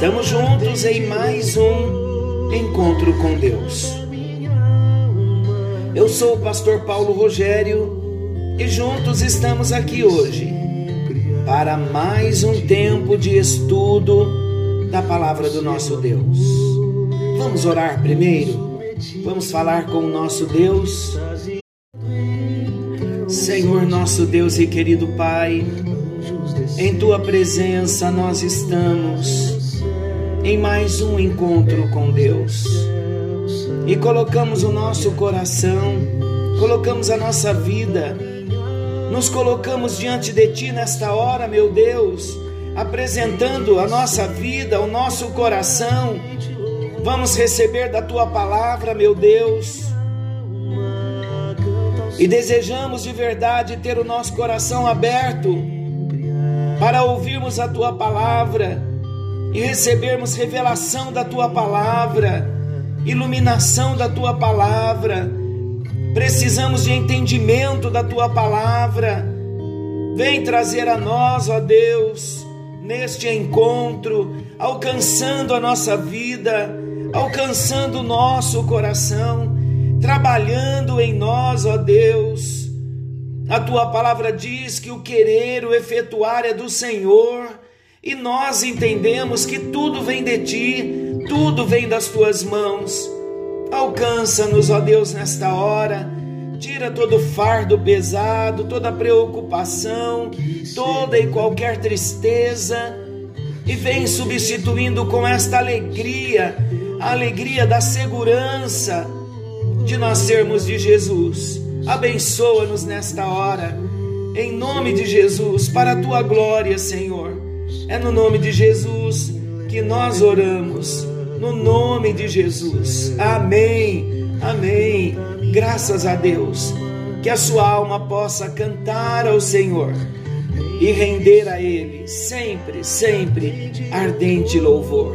Estamos juntos em mais um encontro com Deus. Eu sou o pastor Paulo Rogério e juntos estamos aqui hoje para mais um tempo de estudo da palavra do nosso Deus. Vamos orar primeiro? Vamos falar com o nosso Deus? Senhor, nosso Deus e querido Pai, em tua presença nós estamos em mais um encontro com Deus. E colocamos o nosso coração, colocamos a nossa vida, nos colocamos diante de ti nesta hora, meu Deus, apresentando a nossa vida, o nosso coração. Vamos receber da tua palavra, meu Deus. E desejamos de verdade ter o nosso coração aberto para ouvirmos a tua palavra e recebermos revelação da tua palavra, iluminação da tua palavra. Precisamos de entendimento da tua palavra. Vem trazer a nós, ó Deus, neste encontro, alcançando a nossa vida, alcançando o nosso coração, trabalhando em nós, ó Deus. A tua palavra diz que o querer, o efetuar é do Senhor, e nós entendemos que tudo vem de ti, tudo vem das tuas mãos. Alcança-nos, ó Deus, nesta hora. Tira todo fardo pesado, toda preocupação, toda e qualquer tristeza, e vem substituindo com esta alegria, a alegria da segurança de nós sermos de Jesus. Abençoa-nos nesta hora, em nome de Jesus, para a tua glória, Senhor. É no nome de Jesus que nós oramos, no nome de Jesus. Amém, amém. Graças a Deus. Que a sua alma possa cantar ao Senhor e render a Ele sempre, sempre ardente louvor.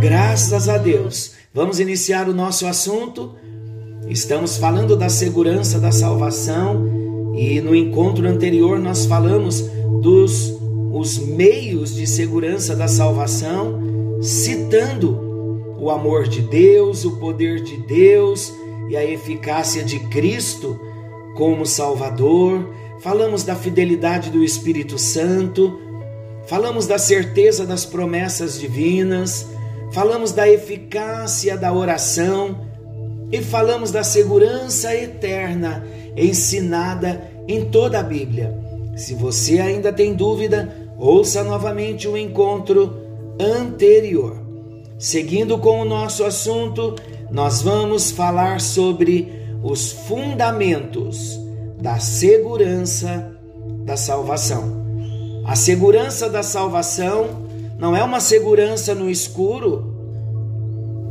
Graças a Deus. Vamos iniciar o nosso assunto. Estamos falando da segurança da salvação e no encontro anterior nós falamos dos os meios de segurança da salvação, citando o amor de Deus, o poder de Deus e a eficácia de Cristo como Salvador. Falamos da fidelidade do Espírito Santo, falamos da certeza das promessas divinas, falamos da eficácia da oração e falamos da segurança eterna ensinada em toda a Bíblia. Se você ainda tem dúvida, ouça novamente o encontro anterior. Seguindo com o nosso assunto, nós vamos falar sobre os fundamentos da segurança da salvação. A segurança da salvação não é uma segurança no escuro,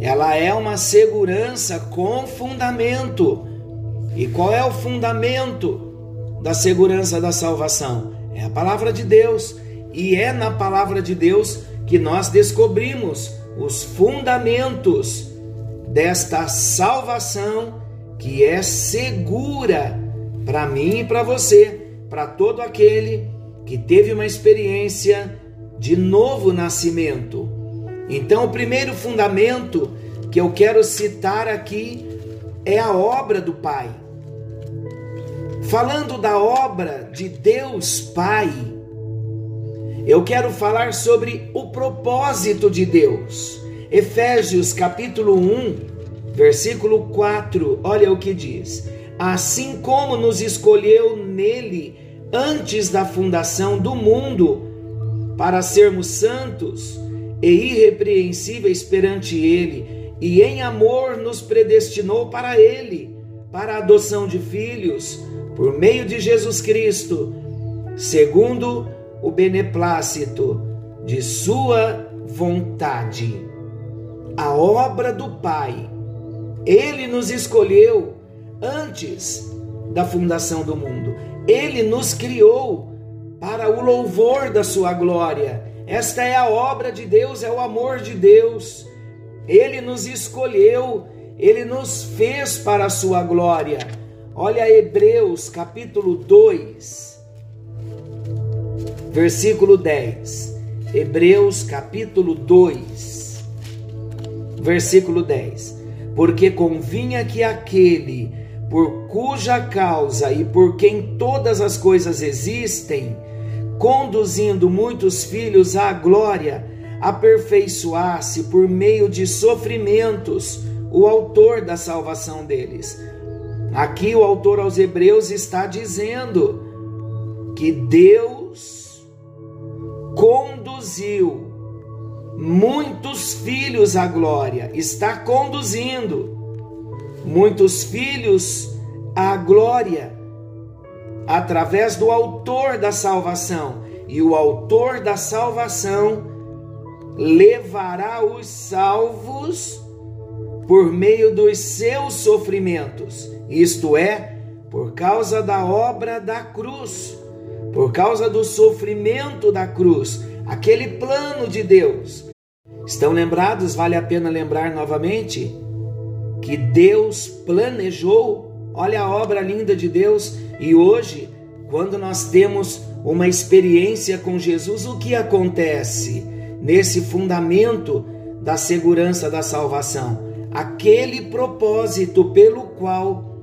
ela é uma segurança com fundamento. E qual é o fundamento da segurança da salvação? É a palavra de Deus. E é na palavra de Deus que nós descobrimos os fundamentos desta salvação que é segura para mim e para você, para todo aquele que teve uma experiência de novo nascimento. Então, o primeiro fundamento que eu quero citar aqui é a obra do Pai. Falando da obra de Deus Pai, eu quero falar sobre o propósito de Deus. Efésios capítulo 1, versículo 4, olha o que diz: Assim como nos escolheu nele antes da fundação do mundo, para sermos santos e irrepreensíveis perante ele, e em amor nos predestinou para ele, para a adoção de filhos, por meio de Jesus Cristo, segundo o beneplácito de Sua vontade. a obra do Pai. Ele nos escolheu antes da fundação do mundo. Ele nos criou para o louvor da sua glória. Esta é a obra de Deus, é o amor de Deus. Ele nos escolheu, ele nos fez para a sua glória. Olha Hebreus capítulo 2, versículo 10. Hebreus capítulo 2, versículo 10. Porque convinha que aquele por cuja causa e por quem todas as coisas existem, conduzindo muitos filhos à glória, aperfeiçoasse por meio de sofrimentos o autor da salvação deles. Aqui o autor aos Hebreus está dizendo que Deus conduziu muitos filhos à glória, está conduzindo muitos filhos à glória através do autor da salvação. E o autor da salvação levará os salvos por meio dos seus sofrimentos, isto é, por causa da obra da cruz, por causa do sofrimento da cruz, aquele plano de Deus. Estão lembrados? Vale a pena lembrar novamente que Deus planejou. Olha a obra linda de Deus. E hoje, quando nós temos uma experiência com Jesus, o que acontece nesse fundamento da segurança da salvação? Aquele propósito pelo qual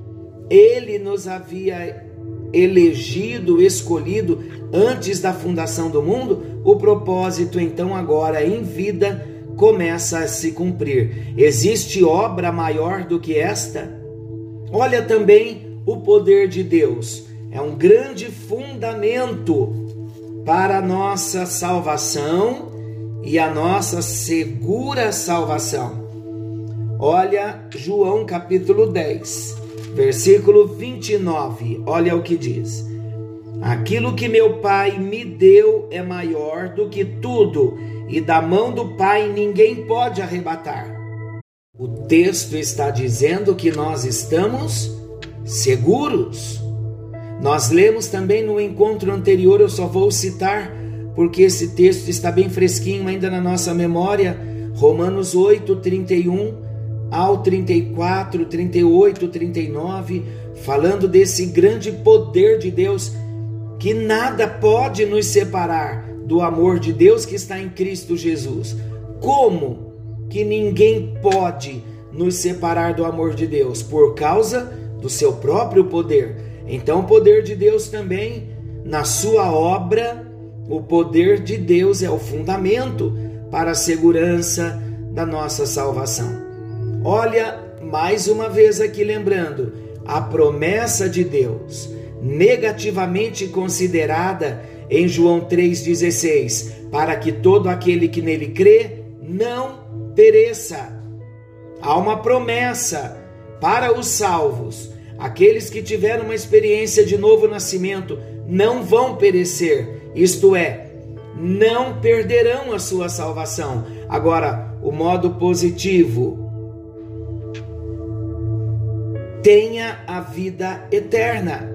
ele nos havia elegido, escolhido antes da fundação do mundo, o propósito então agora em vida começa a se cumprir. Existe obra maior do que esta? Olha também o poder de Deus. É um grande fundamento para a nossa salvação e a nossa segura salvação. Olha João capítulo 10, versículo 29. Olha o que diz: Aquilo que meu Pai me deu é maior do que tudo e da mão do Pai ninguém pode arrebatar. O texto está dizendo que nós estamos seguros. Nós lemos também no encontro anterior, eu só vou citar porque esse texto está bem fresquinho ainda na nossa memória, Romanos 8, 31 ao 34, 38, 39, falando desse grande poder de Deus que nada pode nos separar do amor de Deus que está em Cristo Jesus. Como que ninguém pode nos separar do amor de Deus? Por causa do seu próprio poder. Então, o poder de Deus também, na sua obra, o poder de Deus é o fundamento para a segurança da nossa salvação. Olha, mais uma vez aqui lembrando, a promessa de Deus, negativamente considerada em João 3,16: para que todo aquele que nele crê não pereça. Há uma promessa para os salvos. Aqueles que tiveram uma experiência de novo nascimento não vão perecer, isto é, não perderão a sua salvação. Agora, o modo positivo, tenha a vida eterna.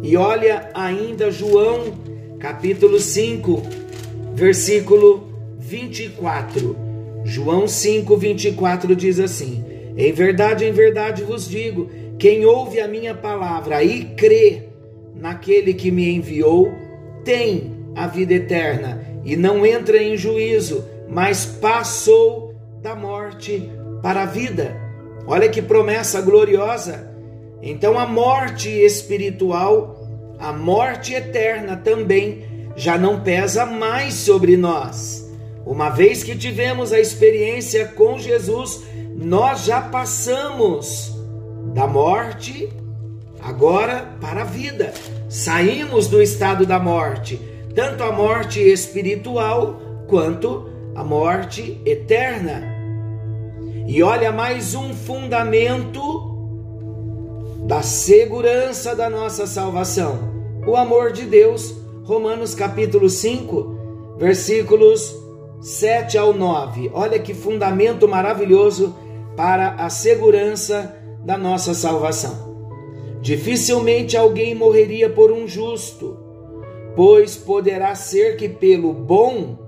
E olha ainda João capítulo 5, versículo 24. João 5, 24 diz assim: Em verdade, em verdade vos digo: quem ouve a minha palavra e crê naquele que me enviou, tem a vida eterna e não entra em juízo, mas passou da morte para a vida. Olha que promessa gloriosa! Então a morte espiritual a morte eterna também já não pesa mais sobre nós. Uma vez que tivemos a experiência com Jesus, nós já passamos da morte agora para a vida. Saímos do estado da morte, tanto a morte espiritual quanto a morte eterna. E olha mais um fundamento da segurança da nossa salvação o amor de Deus. Romanos capítulo 5, versículos 7 ao 9. Olha que fundamento maravilhoso para a segurança da nossa salvação. Dificilmente alguém morreria por um justo, pois poderá ser que pelo bom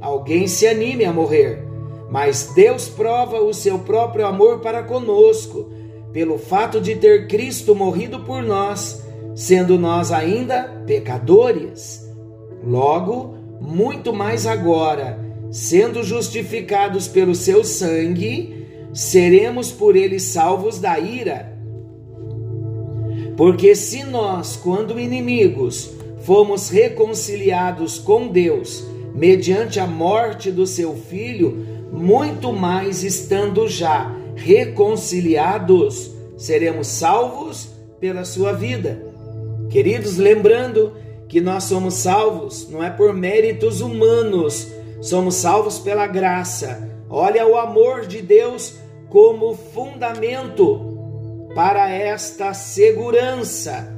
alguém se anime a morrer. Mas Deus prova o seu próprio amor para conosco, pelo fato de ter Cristo morrido por nós, sendo nós ainda pecadores. Logo, muito mais agora, sendo justificados pelo seu sangue, seremos por ele salvos da ira. Porque se nós, quando inimigos, fomos reconciliados com Deus mediante a morte do seu filho, muito mais estando já reconciliados, seremos salvos pela sua vida. Queridos, lembrando que nós somos salvos não é por méritos humanos, somos salvos pela graça. Olha o amor de Deus como fundamento para esta segurança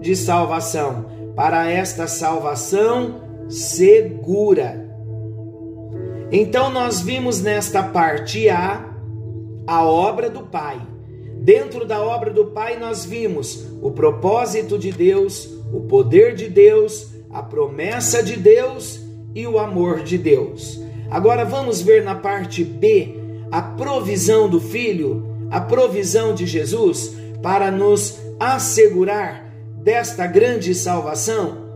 de salvação, para esta salvação segura. Então nós vimos nesta parte A a obra do Pai. Dentro da obra do Pai nós vimos o propósito de Deus, o poder de Deus, a promessa de Deus e o amor de Deus. Agora vamos ver na parte B a provisão do Filho, a provisão de Jesus para nos assegurar desta grande salvação.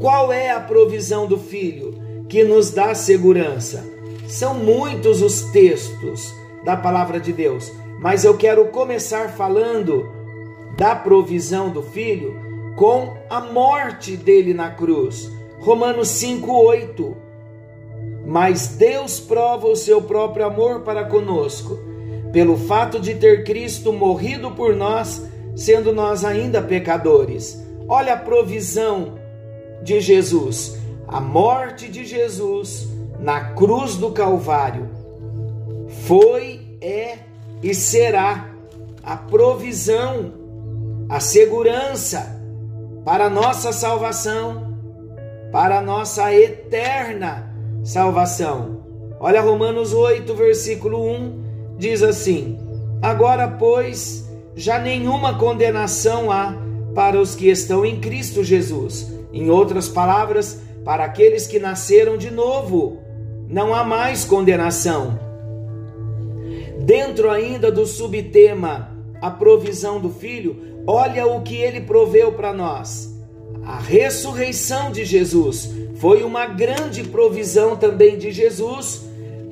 Qual é a provisão do Filho? Que nos dá segurança. São muitos os textos da palavra de Deus, mas eu quero começar falando da provisão do filho com a morte dele na cruz. Romanos 5:8. Mas Deus prova o seu próprio amor para conosco, pelo fato de ter Cristo morrido por nós, sendo nós ainda pecadores. Olha a provisão de Jesus a morte de Jesus na cruz do Calvário foi, é e será a provisão, a segurança para a nossa salvação, para a nossa eterna salvação. Olha Romanos 8, versículo 1, diz assim: Agora, pois, já nenhuma condenação há para os que estão em Cristo Jesus. Em outras palavras, para aqueles que nasceram de novo, não há mais condenação. Dentro ainda do subtema a provisão do Filho, olha o que ele proveu para nós. A ressurreição de Jesus foi uma grande provisão também de Jesus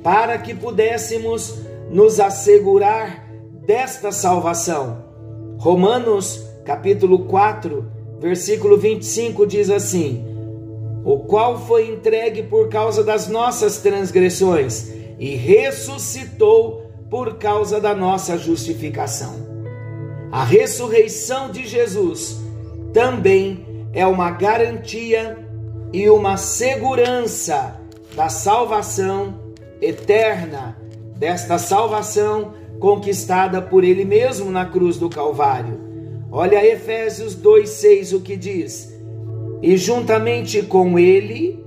para que pudéssemos nos assegurar desta salvação. Romanos capítulo 4, versículo 25 diz assim: o qual foi entregue por causa das nossas transgressões e ressuscitou por causa da nossa justificação. A ressurreição de Jesus também é uma garantia e uma segurança da salvação eterna, desta salvação conquistada por Ele mesmo na cruz do Calvário. Olha Efésios 2,6 o que diz e juntamente com ele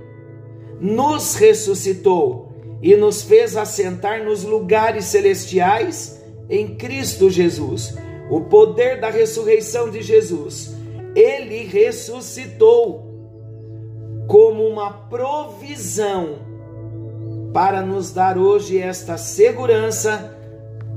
nos ressuscitou e nos fez assentar nos lugares celestiais em Cristo Jesus. O poder da ressurreição de Jesus. Ele ressuscitou como uma provisão para nos dar hoje esta segurança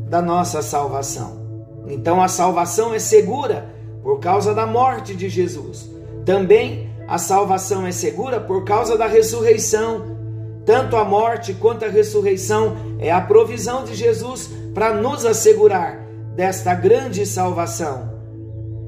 da nossa salvação. Então a salvação é segura por causa da morte de Jesus. Também a salvação é segura por causa da ressurreição. Tanto a morte quanto a ressurreição é a provisão de Jesus para nos assegurar desta grande salvação.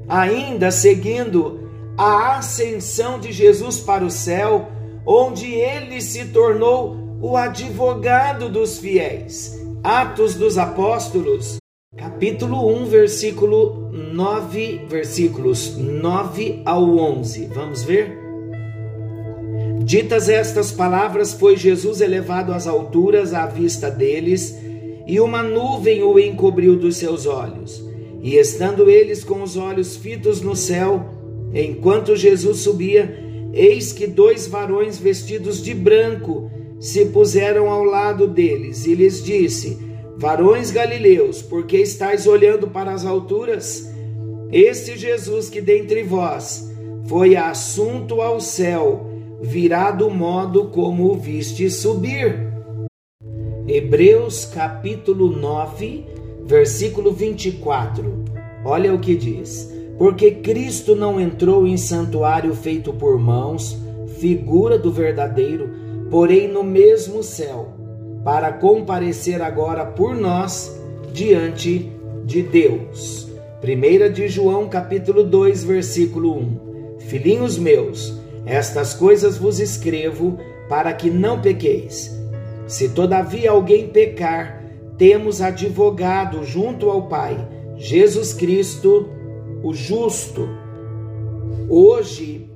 Ainda seguindo a ascensão de Jesus para o céu, onde ele se tornou o advogado dos fiéis. Atos dos Apóstolos, capítulo 1, versículo 9, versículos 9 ao 11. Vamos ver? Ditas estas palavras, foi Jesus elevado às alturas à vista deles, e uma nuvem o encobriu dos seus olhos. E estando eles com os olhos fitos no céu, enquanto Jesus subia, eis que dois varões vestidos de branco se puseram ao lado deles e lhes disse: Varões galileus, por que estáis olhando para as alturas? Este Jesus que dentre vós foi assunto ao céu, virá do modo como o viste subir. Hebreus capítulo 9, versículo 24. Olha o que diz: Porque Cristo não entrou em santuário feito por mãos, figura do verdadeiro, porém no mesmo céu, para comparecer agora por nós diante de Deus. 1 de João capítulo 2, versículo 1. Filhinhos meus, estas coisas vos escrevo para que não pequeis. Se todavia alguém pecar, temos advogado junto ao Pai, Jesus Cristo, o justo. Hoje,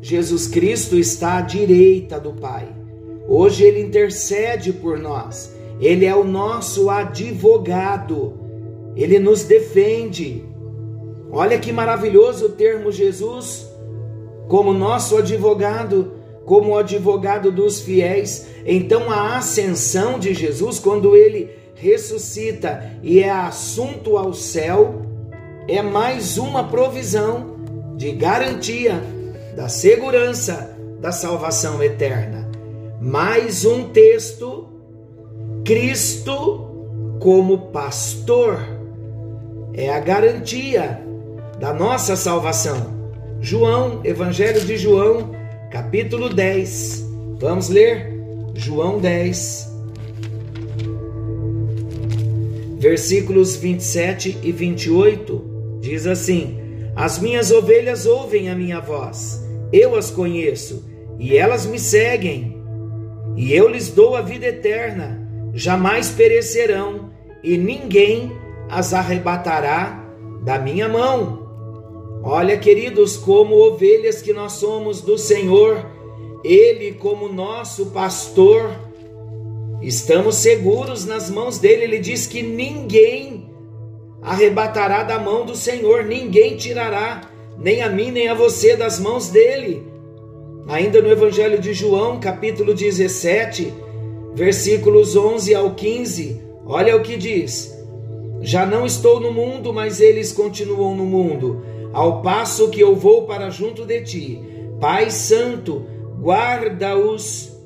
Jesus Cristo está à direita do Pai. Hoje ele intercede por nós. Ele é o nosso advogado. Ele nos defende. Olha que maravilhoso termo Jesus como nosso advogado, como advogado dos fiéis. Então a ascensão de Jesus, quando ele ressuscita e é assunto ao céu, é mais uma provisão de garantia da segurança da salvação eterna. Mais um texto, Cristo como pastor, é a garantia da nossa salvação. João, Evangelho de João, capítulo 10. Vamos ler? João 10, versículos 27 e 28. Diz assim: As minhas ovelhas ouvem a minha voz, eu as conheço, e elas me seguem, e eu lhes dou a vida eterna, jamais perecerão, e ninguém as arrebatará da minha mão. Olha, queridos, como ovelhas que nós somos do Senhor, Ele, como nosso pastor, estamos seguros nas mãos dele. Ele diz que ninguém arrebatará da mão do Senhor, ninguém tirará, nem a mim, nem a você, das mãos dele. Ainda no Evangelho de João, capítulo 17, versículos 11 ao 15, olha o que diz: Já não estou no mundo, mas eles continuam no mundo ao passo que eu vou para junto de ti. Pai Santo, guarda-os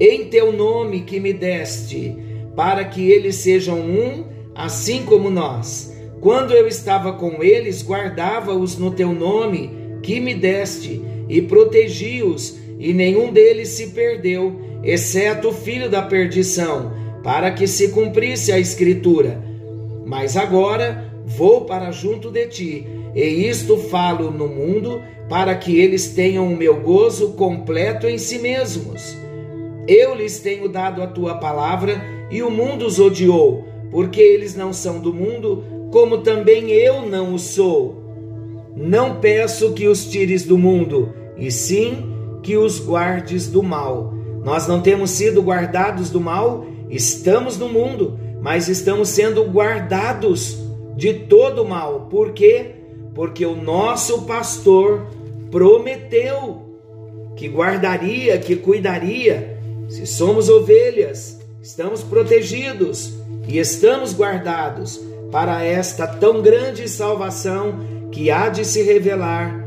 em teu nome que me deste, para que eles sejam um, assim como nós. Quando eu estava com eles, guardava-os no teu nome que me deste, e protegi-os, e nenhum deles se perdeu, exceto o filho da perdição, para que se cumprisse a Escritura. Mas agora vou para junto de ti e isto falo no mundo, para que eles tenham o meu gozo completo em si mesmos. Eu lhes tenho dado a tua palavra, e o mundo os odiou, porque eles não são do mundo, como também eu não o sou. Não peço que os tires do mundo, e sim que os guardes do mal. Nós não temos sido guardados do mal, estamos no mundo, mas estamos sendo guardados de todo o mal. Por quê? porque o nosso pastor prometeu que guardaria, que cuidaria. Se somos ovelhas, estamos protegidos e estamos guardados para esta tão grande salvação que há de se revelar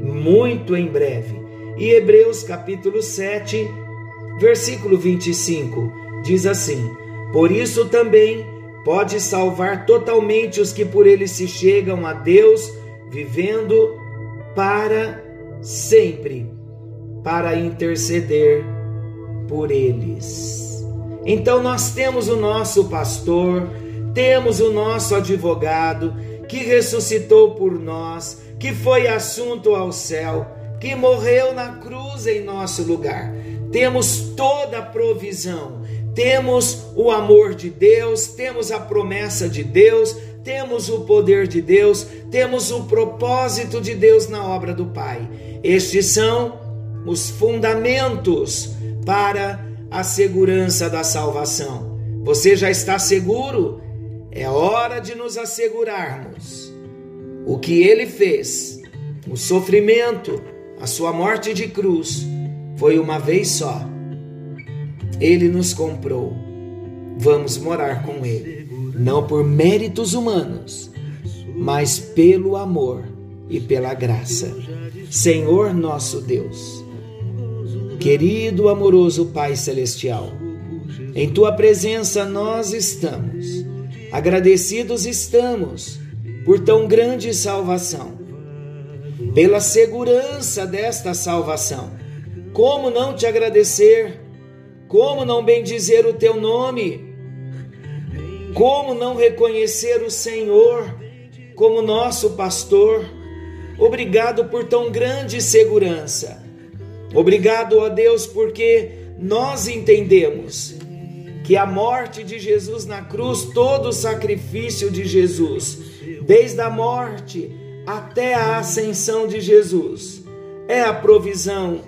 muito em breve. E Hebreus capítulo 7, versículo 25 diz assim: Por isso também pode salvar totalmente os que por ele se chegam a Deus vivendo para sempre, para interceder por eles. Então nós temos o nosso pastor, temos o nosso advogado que ressuscitou por nós, que foi assunto ao céu, que morreu na cruz em nosso lugar. Temos toda a provisão, temos o amor de Deus, temos a promessa de Deus, temos o poder de Deus, temos o propósito de Deus na obra do Pai. Estes são os fundamentos para a segurança da salvação. Você já está seguro? É hora de nos assegurarmos. O que ele fez, o sofrimento, a sua morte de cruz, foi uma vez só. Ele nos comprou. Vamos morar com Ele, não por méritos humanos, mas pelo amor e pela graça. Senhor nosso Deus, querido, amoroso Pai Celestial, em Tua presença nós estamos, agradecidos estamos por tão grande salvação, pela segurança desta salvação. Como não te agradecer? Como não bendizer o teu nome? Como não reconhecer o Senhor como nosso pastor? Obrigado por tão grande segurança. Obrigado, ó Deus, porque nós entendemos que a morte de Jesus na cruz, todo o sacrifício de Jesus, desde a morte até a ascensão de Jesus, é a provisão,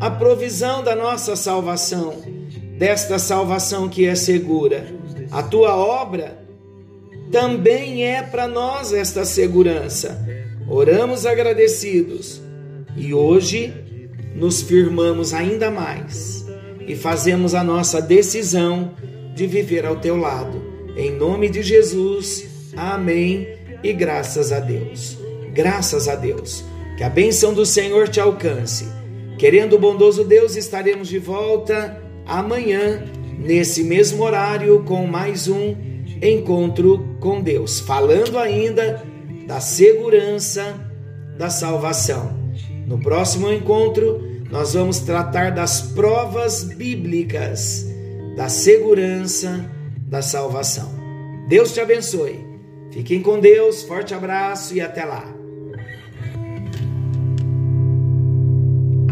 a provisão da nossa salvação, desta salvação que é segura. A tua obra também é para nós esta segurança. Oramos agradecidos e hoje nos firmamos ainda mais e fazemos a nossa decisão de viver ao teu lado. Em nome de Jesus, amém e graças a Deus. Graças a Deus. Que a bênção do Senhor te alcance. Querendo o bondoso Deus, estaremos de volta amanhã, nesse mesmo horário, com mais um encontro com Deus, falando ainda da segurança da salvação. No próximo encontro, nós vamos tratar das provas bíblicas da segurança da salvação. Deus te abençoe. Fiquem com Deus, forte abraço e até lá.